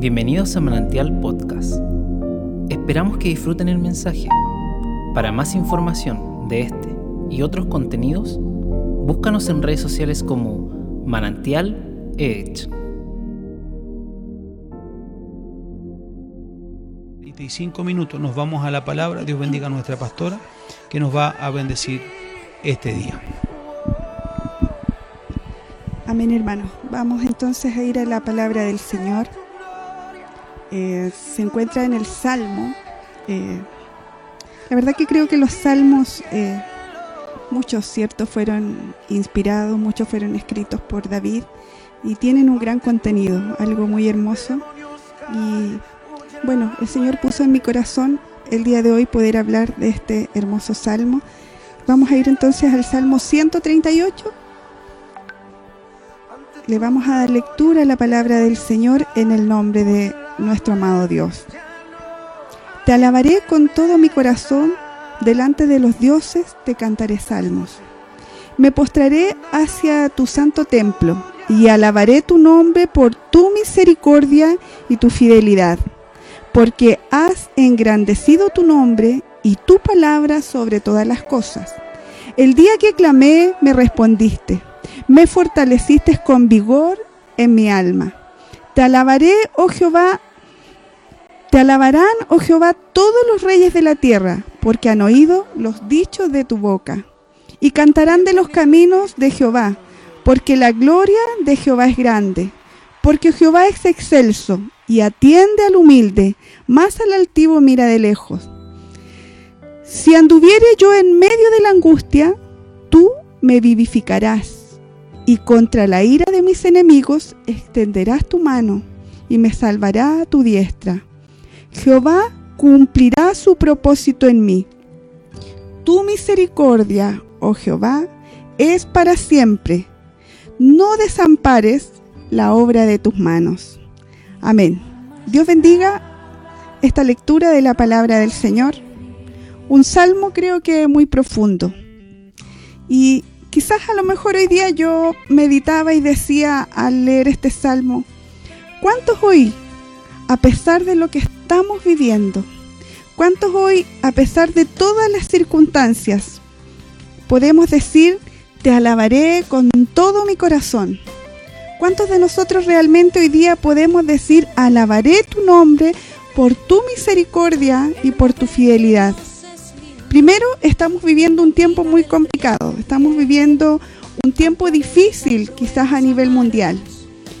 Bienvenidos a Manantial Podcast. Esperamos que disfruten el mensaje. Para más información de este y otros contenidos, búscanos en redes sociales como Manantial Edge. 35 minutos nos vamos a la palabra. Dios bendiga a nuestra pastora que nos va a bendecir este día. Amén, hermano. Vamos entonces a ir a la palabra del Señor. Eh, se encuentra en el Salmo. Eh, la verdad que creo que los salmos, eh, muchos, ¿cierto?, fueron inspirados, muchos fueron escritos por David y tienen un gran contenido, algo muy hermoso. Y bueno, el Señor puso en mi corazón el día de hoy poder hablar de este hermoso salmo. Vamos a ir entonces al Salmo 138. Le vamos a dar lectura a la palabra del Señor en el nombre de nuestro amado Dios. Te alabaré con todo mi corazón, delante de los dioses te cantaré salmos. Me postraré hacia tu santo templo y alabaré tu nombre por tu misericordia y tu fidelidad, porque has engrandecido tu nombre y tu palabra sobre todas las cosas. El día que clamé me respondiste, me fortaleciste con vigor en mi alma. Te alabaré, oh Jehová, te alabarán, oh Jehová, todos los reyes de la tierra, porque han oído los dichos de tu boca. Y cantarán de los caminos de Jehová, porque la gloria de Jehová es grande. Porque Jehová es excelso y atiende al humilde, más al altivo mira de lejos. Si anduviere yo en medio de la angustia, tú me vivificarás, y contra la ira de mis enemigos extenderás tu mano, y me salvará tu diestra. Jehová cumplirá su propósito en mí. Tu misericordia, oh Jehová, es para siempre. No desampares la obra de tus manos. Amén. Dios bendiga esta lectura de la palabra del Señor. Un salmo creo que muy profundo. Y quizás a lo mejor hoy día yo meditaba y decía al leer este salmo, ¿cuántos hoy, a pesar de lo que estamos viviendo, cuántos hoy, a pesar de todas las circunstancias, podemos decir, te alabaré con todo mi corazón? ¿Cuántos de nosotros realmente hoy día podemos decir, alabaré tu nombre por tu misericordia y por tu fidelidad? Primero, estamos viviendo un tiempo muy complicado, estamos viviendo un tiempo difícil quizás a nivel mundial.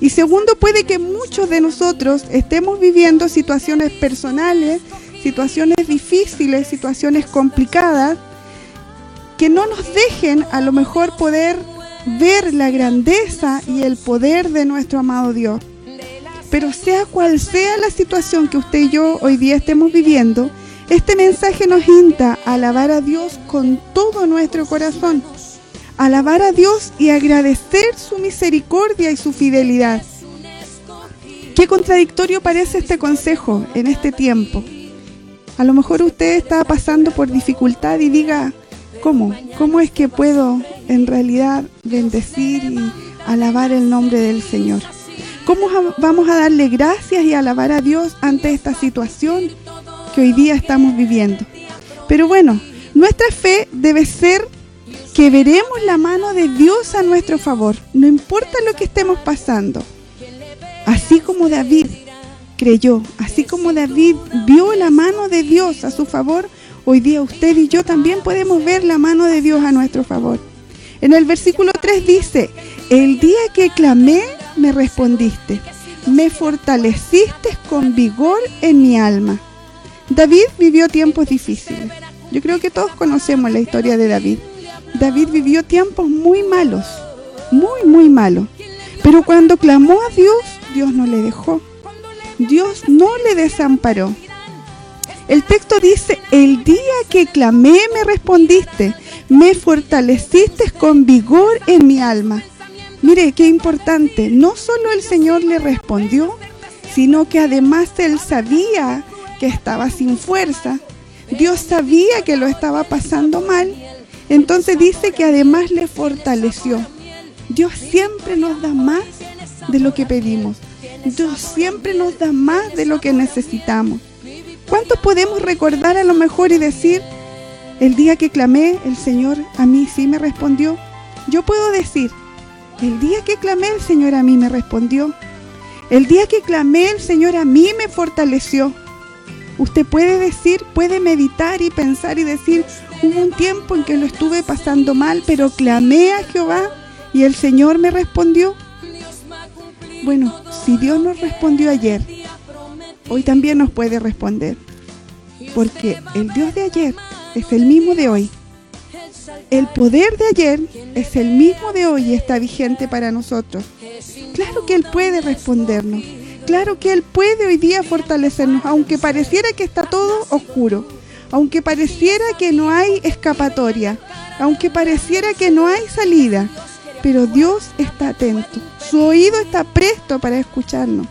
Y segundo, puede que muchos de nosotros estemos viviendo situaciones personales, situaciones difíciles, situaciones complicadas, que no nos dejen a lo mejor poder ver la grandeza y el poder de nuestro amado Dios. Pero sea cual sea la situación que usted y yo hoy día estemos viviendo, este mensaje nos insta a alabar a Dios con todo nuestro corazón, alabar a Dios y agradecer su misericordia y su fidelidad. Qué contradictorio parece este consejo en este tiempo. A lo mejor usted está pasando por dificultad y diga, ¿cómo? ¿Cómo es que puedo en realidad bendecir y alabar el nombre del Señor? ¿Cómo vamos a darle gracias y alabar a Dios ante esta situación que hoy día estamos viviendo. Pero bueno, nuestra fe debe ser que veremos la mano de Dios a nuestro favor, no importa lo que estemos pasando. Así como David creyó, así como David vio la mano de Dios a su favor, hoy día usted y yo también podemos ver la mano de Dios a nuestro favor. En el versículo 3 dice, el día que clamé me respondiste, me fortaleciste con vigor en mi alma. David vivió tiempos difíciles. Yo creo que todos conocemos la historia de David. David vivió tiempos muy malos, muy, muy malos. Pero cuando clamó a Dios, Dios no le dejó. Dios no le desamparó. El texto dice, el día que clamé me respondiste, me fortaleciste con vigor en mi alma. Mire, qué importante, no solo el Señor le respondió, sino que además él sabía que estaba sin fuerza. Dios sabía que lo estaba pasando mal. Entonces dice que además le fortaleció. Dios siempre nos da más de lo que pedimos. Dios siempre nos da más de lo que necesitamos. ¿Cuántos podemos recordar a lo mejor y decir, el día que clamé, el Señor a mí sí me respondió? Yo puedo decir, el día que clamé, el Señor a mí me respondió. El día que clamé, el Señor a mí me fortaleció. Usted puede decir, puede meditar y pensar y decir, hubo un tiempo en que lo estuve pasando mal, pero clamé a Jehová y el Señor me respondió. Bueno, si Dios nos respondió ayer, hoy también nos puede responder. Porque el Dios de ayer es el mismo de hoy. El poder de ayer es el mismo de hoy y está vigente para nosotros. Claro que Él puede respondernos. Claro que Él puede hoy día fortalecernos, aunque pareciera que está todo oscuro, aunque pareciera que no hay escapatoria, aunque pareciera que no hay salida, pero Dios está atento, su oído está presto para escucharnos.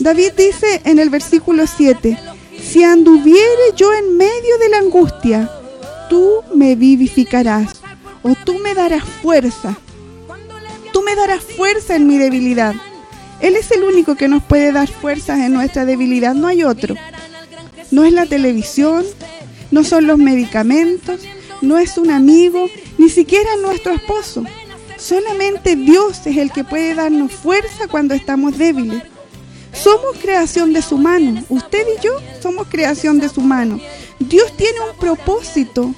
David dice en el versículo 7, si anduviere yo en medio de la angustia, tú me vivificarás o tú me darás fuerza. Tú me darás fuerza en mi debilidad. Él es el único que nos puede dar fuerzas en nuestra debilidad, no hay otro. No es la televisión, no son los medicamentos, no es un amigo, ni siquiera nuestro esposo. Solamente Dios es el que puede darnos fuerza cuando estamos débiles. Somos creación de su mano. Usted y yo somos creación de su mano. Dios tiene un propósito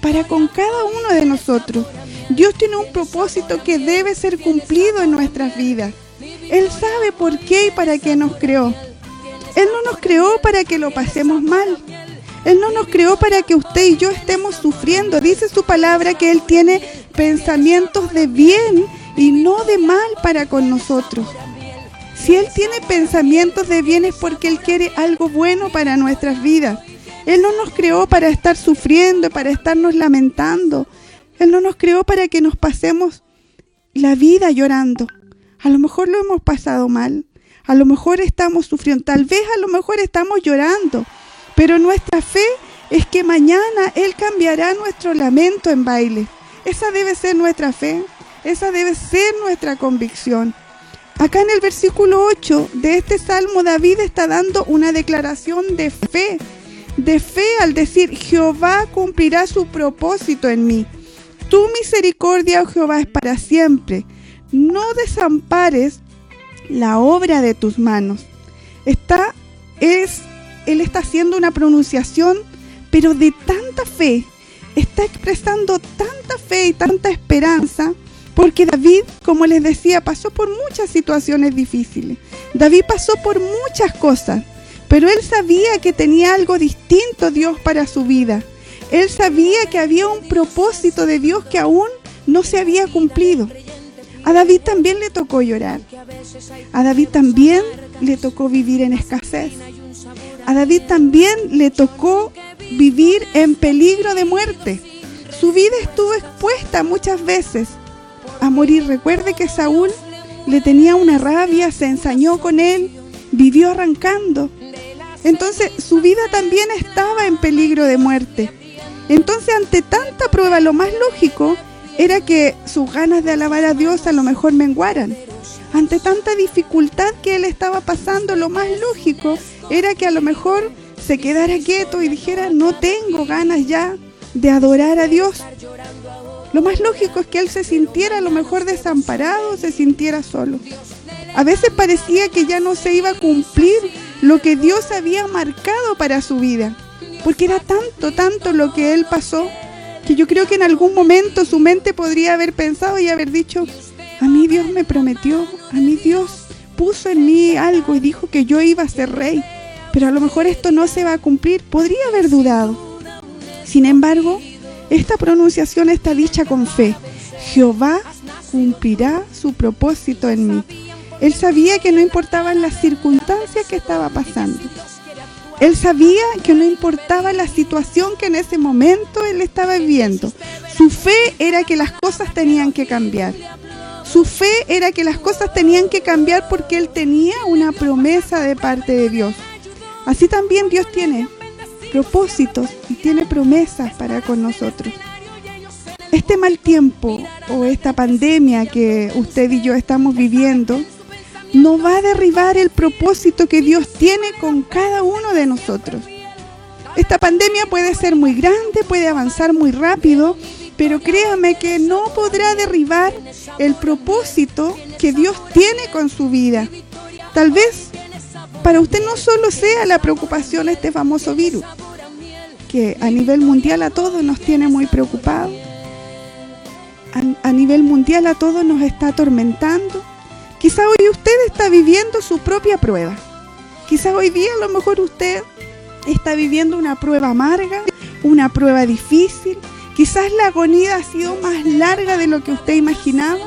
para con cada uno de nosotros. Dios tiene un propósito que debe ser cumplido en nuestras vidas. Él sabe por qué y para qué nos creó. Él no nos creó para que lo pasemos mal. Él no nos creó para que usted y yo estemos sufriendo. Dice su palabra que Él tiene pensamientos de bien y no de mal para con nosotros. Si Él tiene pensamientos de bien es porque Él quiere algo bueno para nuestras vidas. Él no nos creó para estar sufriendo, para estarnos lamentando. Él no nos creó para que nos pasemos la vida llorando. A lo mejor lo hemos pasado mal. A lo mejor estamos sufriendo. Tal vez a lo mejor estamos llorando. Pero nuestra fe es que mañana Él cambiará nuestro lamento en baile. Esa debe ser nuestra fe. Esa debe ser nuestra convicción. Acá en el versículo 8 de este salmo David está dando una declaración de fe de fe al decir, Jehová cumplirá su propósito en mí. Tu misericordia, oh Jehová, es para siempre. No desampares la obra de tus manos. Está, es, él está haciendo una pronunciación, pero de tanta fe, está expresando tanta fe y tanta esperanza, porque David, como les decía, pasó por muchas situaciones difíciles. David pasó por muchas cosas. Pero él sabía que tenía algo distinto Dios para su vida. Él sabía que había un propósito de Dios que aún no se había cumplido. A David también le tocó llorar. A David también le tocó vivir en escasez. A David también le tocó vivir en peligro de muerte. Su vida estuvo expuesta muchas veces a morir. Recuerde que Saúl le tenía una rabia, se ensañó con él, vivió arrancando. Entonces su vida también estaba en peligro de muerte. Entonces ante tanta prueba lo más lógico era que sus ganas de alabar a Dios a lo mejor menguaran. Ante tanta dificultad que él estaba pasando, lo más lógico era que a lo mejor se quedara quieto y dijera, no tengo ganas ya de adorar a Dios. Lo más lógico es que él se sintiera a lo mejor desamparado, se sintiera solo. A veces parecía que ya no se iba a cumplir lo que Dios había marcado para su vida. Porque era tanto, tanto lo que él pasó, yo creo que en algún momento su mente podría haber pensado y haber dicho, a mí Dios me prometió, a mí Dios puso en mí algo y dijo que yo iba a ser rey, pero a lo mejor esto no se va a cumplir, podría haber dudado. Sin embargo, esta pronunciación está dicha con fe. Jehová cumplirá su propósito en mí. Él sabía que no importaban las circunstancias que estaba pasando. Él sabía que no importaba la situación que en ese momento él estaba viviendo. Su fe era que las cosas tenían que cambiar. Su fe era que las cosas tenían que cambiar porque él tenía una promesa de parte de Dios. Así también Dios tiene propósitos y tiene promesas para con nosotros. Este mal tiempo o esta pandemia que usted y yo estamos viviendo no va a derribar el propósito que Dios tiene con cada uno de nosotros. Esta pandemia puede ser muy grande, puede avanzar muy rápido, pero créame que no podrá derribar el propósito que Dios tiene con su vida. Tal vez para usted no solo sea la preocupación este famoso virus, que a nivel mundial a todos nos tiene muy preocupados, a, nivel mundial a todos nos está atormentando. Quizá hoy usted está viviendo su propia prueba. Quizá hoy día a lo mejor usted está viviendo una prueba amarga, una prueba difícil. Quizás la agonía ha sido más larga de lo que usted imaginaba.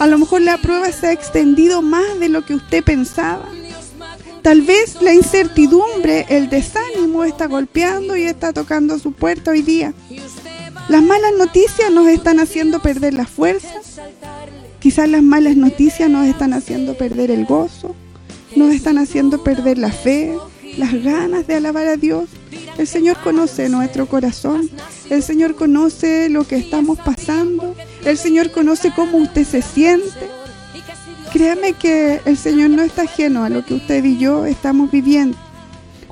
A lo mejor la prueba se ha extendido más de lo que usted pensaba. Tal vez la incertidumbre, el desánimo está golpeando y está tocando su puerta hoy día. Las malas noticias nos están haciendo perder la fuerza. Quizás las malas noticias nos están haciendo perder el gozo, nos están haciendo perder la fe, las ganas de alabar a Dios. El Señor conoce nuestro corazón, el Señor conoce lo que estamos pasando, el Señor conoce cómo usted se siente. Créame que el Señor no está ajeno a lo que usted y yo estamos viviendo.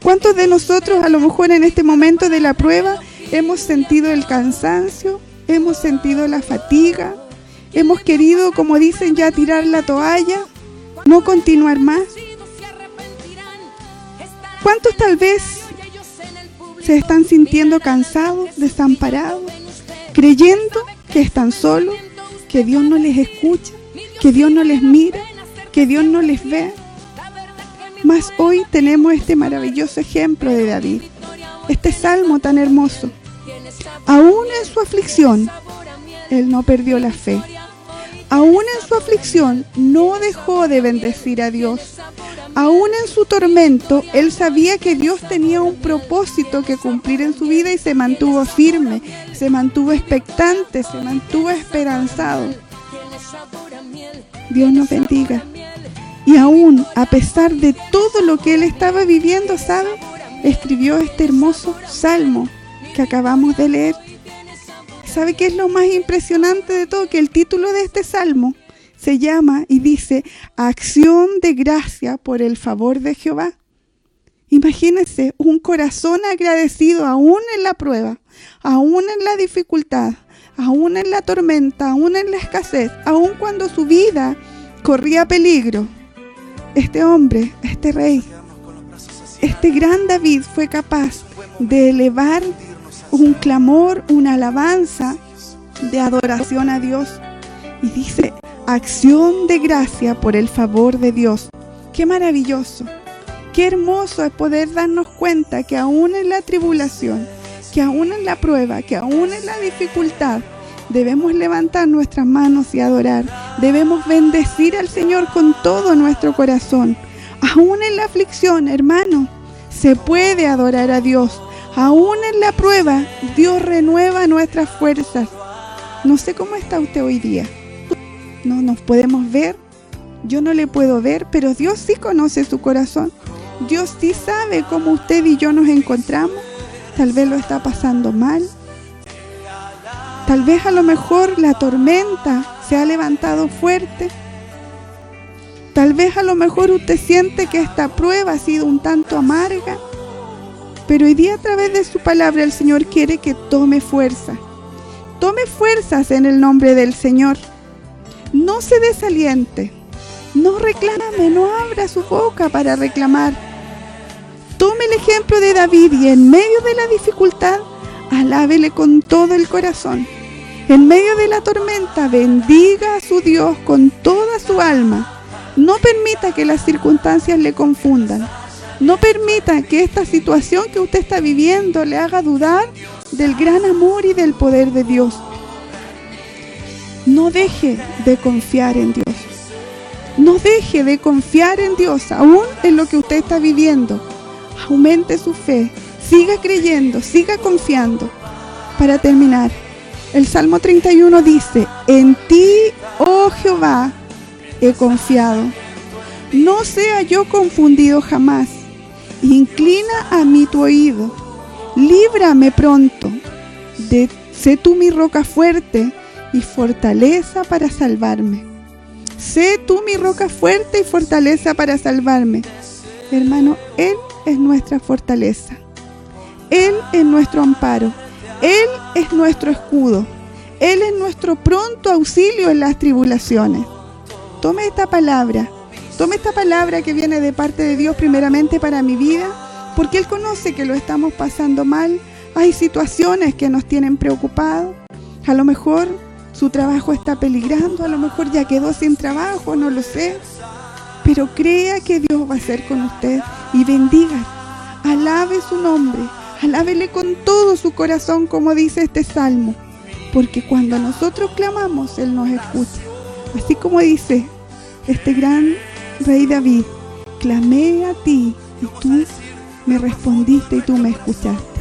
¿Cuántos de nosotros a lo mejor en este momento de la prueba hemos sentido el cansancio, hemos sentido la fatiga, hemos querido, como dicen ya, tirar la toalla, no continuar más? ¿Cuántos tal vez se están sintiendo cansados, desamparados, creyendo que están solos, que Dios no les escucha, que Dios no les mira, que Dios no les ve? Mas hoy tenemos este maravilloso ejemplo de David, este salmo tan hermoso. Aún en su aflicción, él no perdió la fe. Aún en su aflicción, no dejó de bendecir a Dios. Aún en su tormento, él sabía que Dios tenía un propósito que cumplir en su vida y se mantuvo firme, se mantuvo expectante, se mantuvo esperanzado. Dios nos bendiga. Y aún, a pesar de todo lo que él estaba viviendo, ¿sabe? Escribió este hermoso salmo que acabamos de leer. ¿Sabe qué es lo más impresionante de todo? Que el título de este salmo se llama y dice Acción de gracia por el favor de Jehová. Imagínense un corazón agradecido aún en la prueba, aún en la dificultad, aún en la tormenta, aún en la escasez, aún cuando su vida corría peligro. Este hombre, este rey, este gran David fue capaz de elevar un clamor, una alabanza de adoración a Dios. Y dice, acción de gracia por el favor de Dios. Qué maravilloso, qué hermoso es poder darnos cuenta que aún en la tribulación, que aún en la prueba, que aún en la dificultad, debemos levantar nuestras manos y adorar. Debemos bendecir al Señor con todo nuestro corazón. Aún en la aflicción, hermano, se puede adorar a Dios. Aún en la prueba, Dios renueva nuestras fuerzas. No sé cómo está usted hoy día. No nos podemos ver. Yo no le puedo ver, pero Dios sí conoce su corazón. Dios sí sabe cómo usted y yo nos encontramos. Tal vez lo está pasando mal. Tal vez a lo mejor la tormenta se ha levantado fuerte. Tal vez a lo mejor usted siente que esta prueba ha sido un tanto amarga. Pero hoy día a través de su palabra el Señor quiere que tome fuerza. Tome fuerzas en el nombre del Señor. No se desaliente. No reclame, no abra su boca para reclamar. Tome el ejemplo de David y en medio de la dificultad, alábele con todo el corazón. En medio de la tormenta, bendiga a su Dios con toda su alma. No permita que las circunstancias le confundan. No permita que esta situación que usted está viviendo le haga dudar del gran amor y del poder de Dios. No deje de confiar en Dios. No deje de confiar en Dios, aún en lo que usted está viviendo. Aumente su fe, siga creyendo, siga confiando. Para terminar, el Salmo 31 dice, en ti, oh Jehová, he confiado. No sea yo confundido jamás. Inclina a mí tu oído. Líbrame pronto. sé tú mi roca fuerte y fortaleza para salvarme. Sé tú mi roca fuerte y fortaleza para salvarme. Hermano, Él es nuestra fortaleza. Él es nuestro amparo. Él es nuestro escudo. Él es nuestro pronto auxilio en las tribulaciones. Tome esta palabra. Tome esta palabra que viene de parte de Dios primeramente para mi vida, porque Él conoce que lo estamos pasando mal. Hay situaciones que nos tienen preocupados. A lo mejor su trabajo está peligrando, a lo mejor ya quedó sin trabajo, no lo sé. Pero crea que Dios va a ser con usted y bendiga. Alabe su nombre, alábele con todo su corazón, como dice este salmo. Porque cuando nosotros clamamos, Él nos escucha. Así como dice este gran rey David, clamé a ti y tú me respondiste y tú me escuchaste.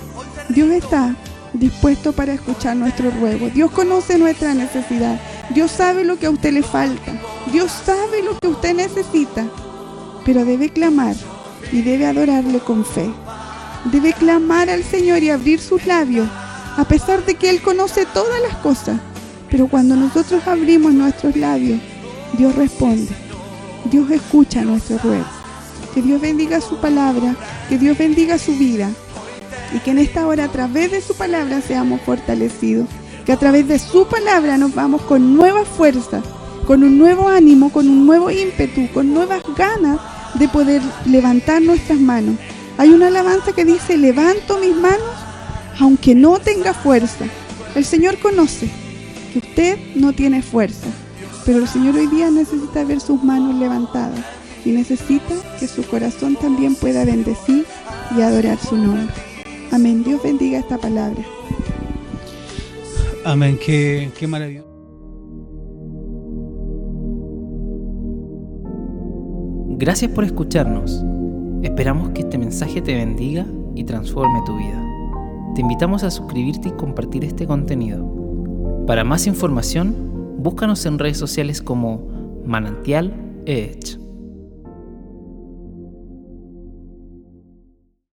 Dios está dispuesto para escuchar nuestro ruego. Dios conoce nuestra necesidad. Dios sabe lo que a usted le falta. Dios sabe lo que usted necesita. Pero debe clamar y debe adorarle con fe. Debe clamar al Señor y abrir sus labios, a pesar de que Él conoce todas las cosas. Pero cuando nosotros abrimos nuestros labios, Dios responde. Dios escucha nuestro ruego. Que Dios bendiga su palabra, que Dios bendiga su vida y que en esta hora a través de su palabra seamos fortalecidos, que a través de su palabra nos vamos con nueva fuerza, con un nuevo ánimo, con un nuevo ímpetu, con nuevas ganas de poder levantar nuestras manos. Hay una alabanza que dice, levanto mis manos aunque no tenga fuerza. El Señor conoce que usted no tiene fuerza, pero el Señor hoy día necesita ver sus manos levantadas y necesita que su corazón también pueda bendecir y adorar su nombre. Amén. Dios bendiga esta palabra. Amén. Qué, qué maravilloso. Gracias por escucharnos. Esperamos que este mensaje te bendiga y transforme tu vida. Te invitamos a suscribirte y compartir este contenido. Para más información, búscanos en redes sociales como Manantial Edge.